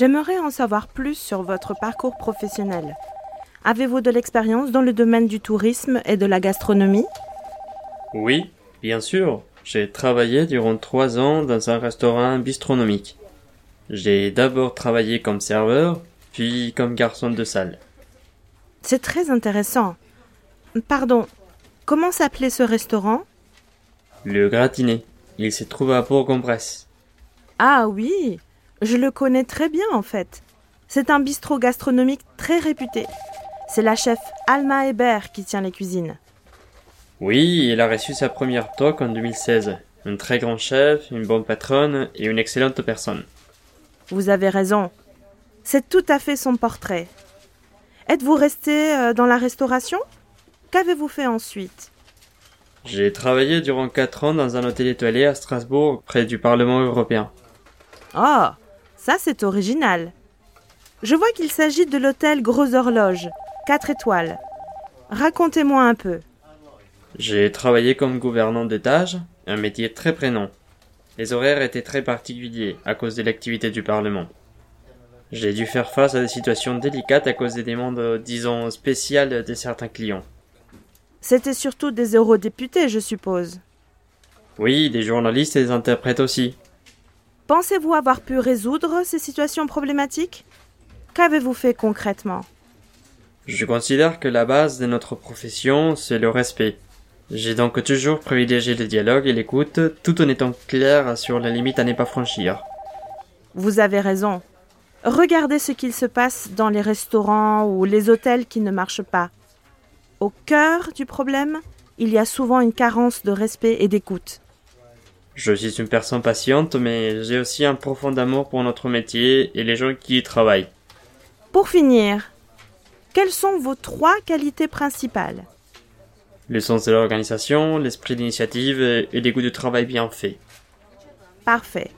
J'aimerais en savoir plus sur votre parcours professionnel. Avez-vous de l'expérience dans le domaine du tourisme et de la gastronomie? Oui, bien sûr. J'ai travaillé durant trois ans dans un restaurant bistronomique. J'ai d'abord travaillé comme serveur, puis comme garçon de salle. C'est très intéressant. Pardon, comment s'appelait ce restaurant? Le gratiné. Il se trouve à Bourg-en-Bresse. Ah oui, je le connais très bien en fait. C'est un bistrot gastronomique très réputé. C'est la chef Alma Hébert qui tient les cuisines. Oui, il a reçu sa première toque en 2016. Un très grand chef, une bonne patronne et une excellente personne. Vous avez raison. C'est tout à fait son portrait. Êtes-vous resté euh, dans la restauration? Qu'avez-vous fait ensuite? J'ai travaillé durant quatre ans dans un hôtel étoilé à Strasbourg, près du Parlement européen. Oh, ça c'est original. Je vois qu'il s'agit de l'hôtel Gros Horloge, 4 étoiles. Racontez-moi un peu. J'ai travaillé comme gouvernant d'étage, un métier très prenant. Les horaires étaient très particuliers à cause de l'activité du Parlement. J'ai dû faire face à des situations délicates à cause des demandes, disons, spéciales de certains clients. C'était surtout des eurodéputés, je suppose. Oui, des journalistes et des interprètes aussi. Pensez-vous avoir pu résoudre ces situations problématiques? Qu'avez-vous fait concrètement? Je considère que la base de notre profession, c'est le respect. J'ai donc toujours privilégié le dialogue et l'écoute, tout en étant clair sur la limite à ne pas franchir. Vous avez raison. Regardez ce qu'il se passe dans les restaurants ou les hôtels qui ne marchent pas. Au cœur du problème, il y a souvent une carence de respect et d'écoute. Je suis une personne patiente, mais j'ai aussi un profond amour pour notre métier et les gens qui y travaillent. Pour finir, quelles sont vos trois qualités principales? Le sens de l'organisation, l'esprit d'initiative et des goûts de travail bien fait. Parfait.